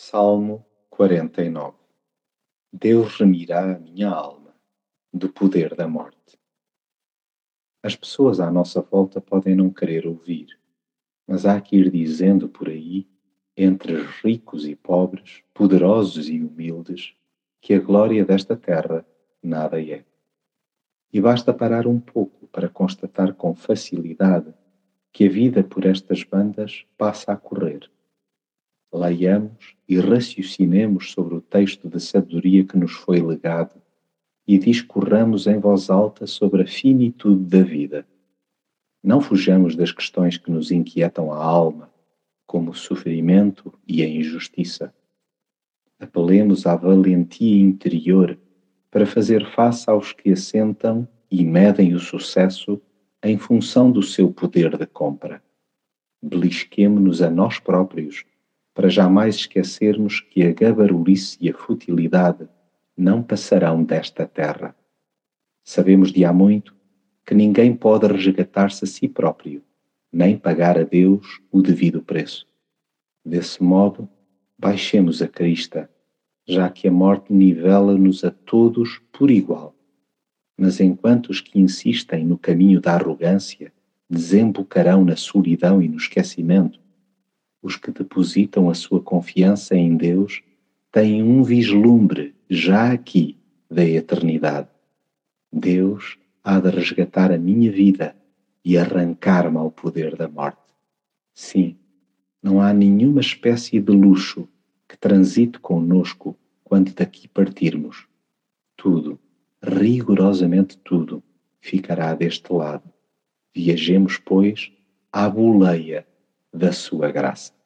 Salmo 49 Deus remirá a minha alma do poder da morte. As pessoas à nossa volta podem não querer ouvir, mas há que ir dizendo por aí, entre ricos e pobres, poderosos e humildes, que a glória desta terra nada é. E basta parar um pouco para constatar com facilidade que a vida por estas bandas passa a correr leiamos e raciocinemos sobre o texto de sabedoria que nos foi legado e discorramos em voz alta sobre a finitude da vida. Não fujamos das questões que nos inquietam a alma, como o sofrimento e a injustiça. Apelemos à valentia interior para fazer face aos que assentam e medem o sucesso em função do seu poder de compra. Belisquemo-nos a nós próprios para jamais esquecermos que a gabarulice e a futilidade não passarão desta terra. Sabemos de há muito que ninguém pode resgatar-se a si próprio, nem pagar a Deus o devido preço. Desse modo, baixemos a crista, já que a morte nivela-nos a todos por igual. Mas enquanto os que insistem no caminho da arrogância desembocarão na solidão e no esquecimento, os que depositam a sua confiança em Deus têm um vislumbre já aqui da eternidade. Deus há de resgatar a minha vida e arrancar-me ao poder da morte. Sim, não há nenhuma espécie de luxo que transite conosco quando daqui partirmos. Tudo, rigorosamente tudo, ficará deste lado. Viajemos, pois, à boleia da sua graça.